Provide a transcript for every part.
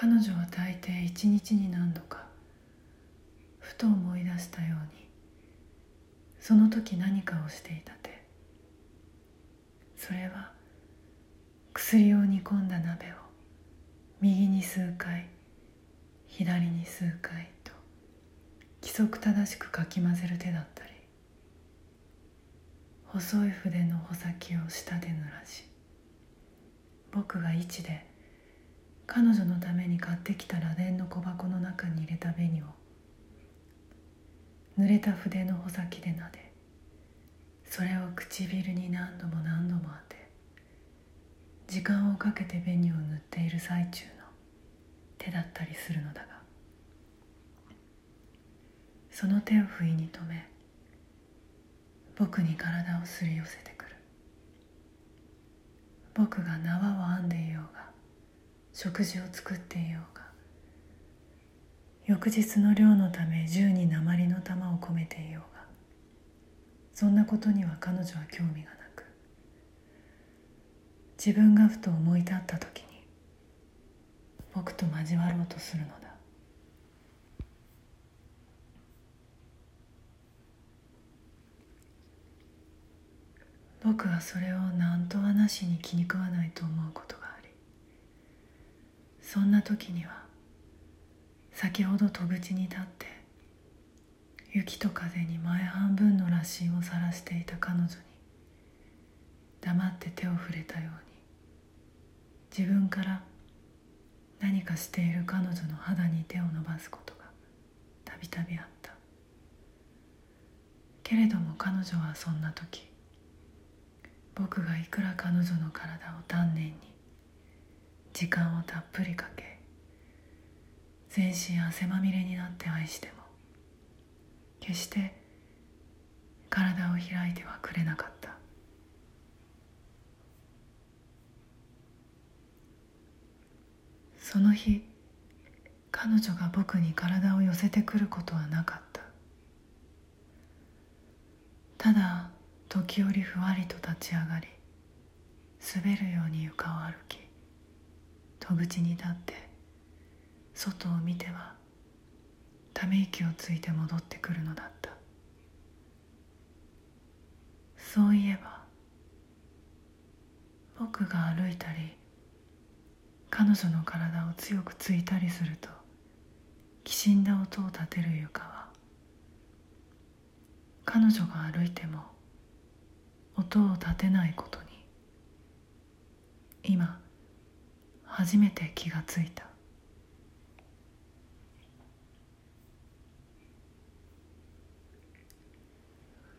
彼女は大抵一日に何度かふと思い出したようにその時何かをしていた手。それは薬を煮込んだ鍋を右に数回左に数回と規則正しくかき混ぜる手だったり細い筆の穂先を舌で濡らし僕が位置で彼女のために買ってきた螺鈿の小箱の中に入れた紅を濡れた筆の穂先で撫でそれを唇に何度も何度も当て時間をかけて紅を塗っている最中の手だったりするのだがその手を不意に止め僕に体をすり寄せてくる。僕が縄を編んでいようが食事を作っていようが翌日の漁のため銃に鉛の玉を込めていようがそんなことには彼女は興味がなく自分がふと思い立った時に僕と交わろうとするのだ。僕はそれを何とはなしに気に食わないと思うこと。そんな時には先ほど戸口に立って雪と風に前半分の羅針を晒していた彼女に黙って手を触れたように自分から何かしている彼女の肌に手を伸ばすことがたびたびあった。けれども彼女はそんな時僕がいくら彼女の体を丹念に時間をたっぷりかけ全身汗まみれになって愛しても決して体を開いてはくれなかった。その日彼女が僕に体を寄せてくることはなかった。ただ時折ふわりと立ち上がり滑るように床を歩き戸口に立って外を見てはため息をついて戻ってくるのだった。そういえば僕が歩いたり彼女の体を強くついたりするときしんだ音を立てる床は彼女が歩いても音を立てないことに今初めて気がついた。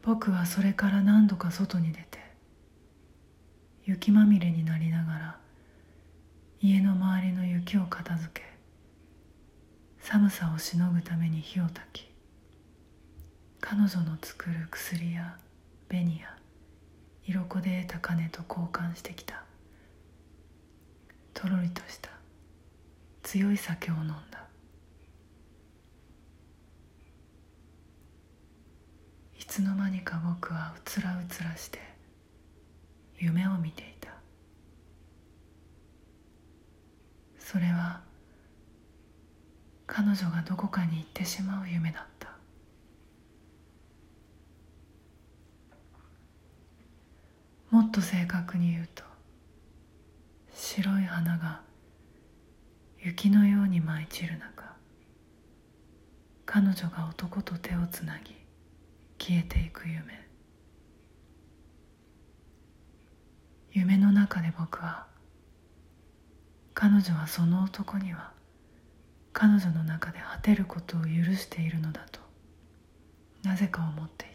僕はそれから何度か外に出て雪まみれになりながら家の周りの雪を片付け寒さをしのぐために火を焚き彼女の作る薬や紅や色粉で得た金と交換してきた。とろりとした強い酒を飲んだ。いつの間にか僕はうつらうつらして夢を見ていた。それは彼女がどこかに行ってしまう夢だった。もっと正確に言うと白い花が雪のように舞い散る中彼女が男と手をつなぎ消えていく夢。夢の中で僕は彼女はその男には彼女の中で果てることを許しているのだとなぜか思っていた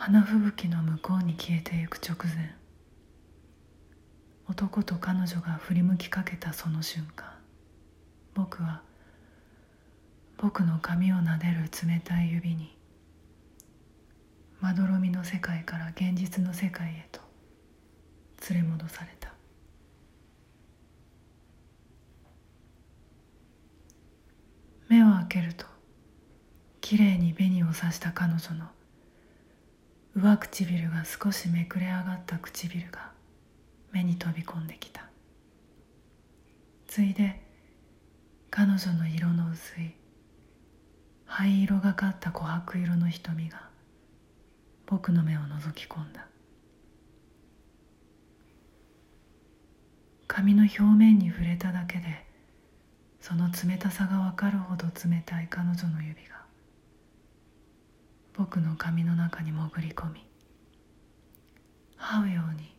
花吹雪の向こうに消えてゆく直前男と彼女が振り向きかけたその瞬間僕は僕の髪を撫でる冷たい指にまどろみの世界から現実の世界へと連れ戻された。目を開けるときれいに紅を刺した彼女の上唇が少しめくれ上がった唇が目に飛び込んできた。ついで彼女の色の薄い灰色がかった琥珀色の瞳が僕の目を覗き込んだ。髪の表面に触れただけでその冷たさが分かるほど冷たい彼女の指が僕の髪の中に潜り込み這うように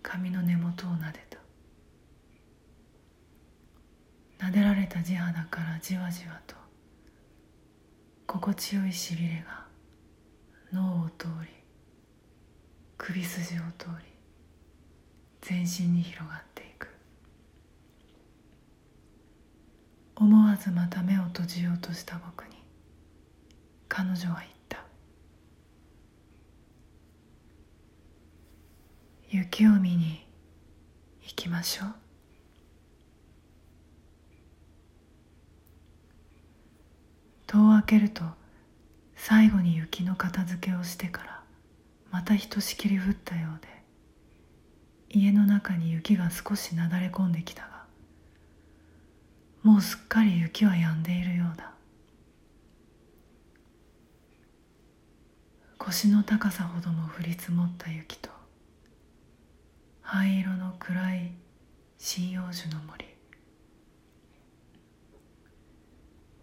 髪の根元を撫でた。撫でられた地肌からじわじわと心地よいしびれが脳を通り首筋を通り全身に広がっていく。思わずまた目を閉じようとした僕に彼女は言った。雪を見に行きましょう。戸を開けると最後に雪の片付けをしてからまたひとしきり降ったようで家の中に雪が少しなだれ込んできたがもうすっかり雪は止んでいるようだ。腰の高さほども降り積もった雪と灰色の暗い針葉樹の森。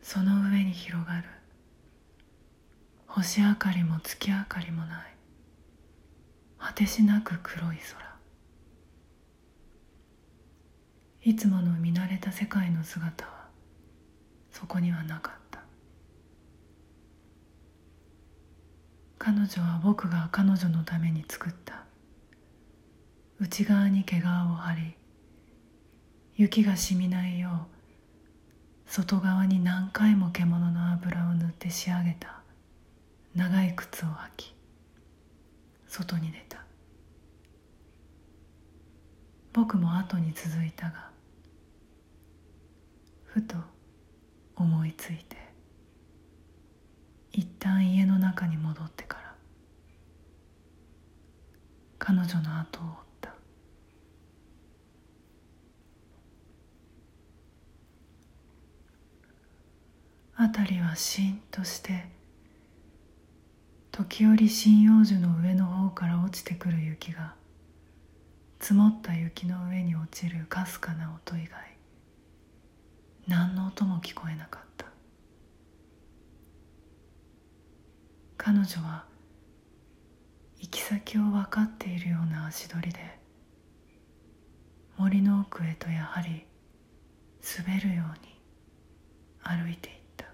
その上に広がる。星明かりも月明かりもない。果てしなく黒い空。いつもの見慣れた世界の姿はそこにはなかった。彼女は僕が彼女のために作った。内側に毛皮を張り雪が染みないよう外側に何回も獣の油を塗って仕上げた。長い靴を履き外に出た。僕も後に続いたがふと思いついて一旦家の中に戻ってから彼女の後を追った。辺りはしんとして時折針葉樹の上の方から落ちてくる雪が積もった雪の上に落ちるかすかな音以外何の音も聞こえなかった。彼女は行き先を分かっているような足取りで森の奥へとやはり滑るように歩いていった。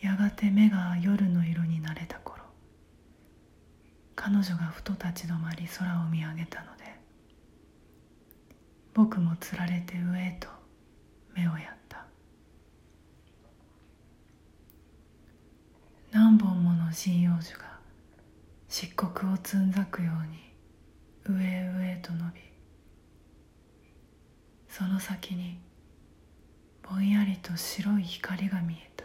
やがて目が夜の色になれた頃彼女がふと立ち止まり空を見上げたので僕もつられて上へと目をやった何本もの針葉樹が漆黒をつんざくように上へ上へと伸びその先にぼんやりと白い光が見えた。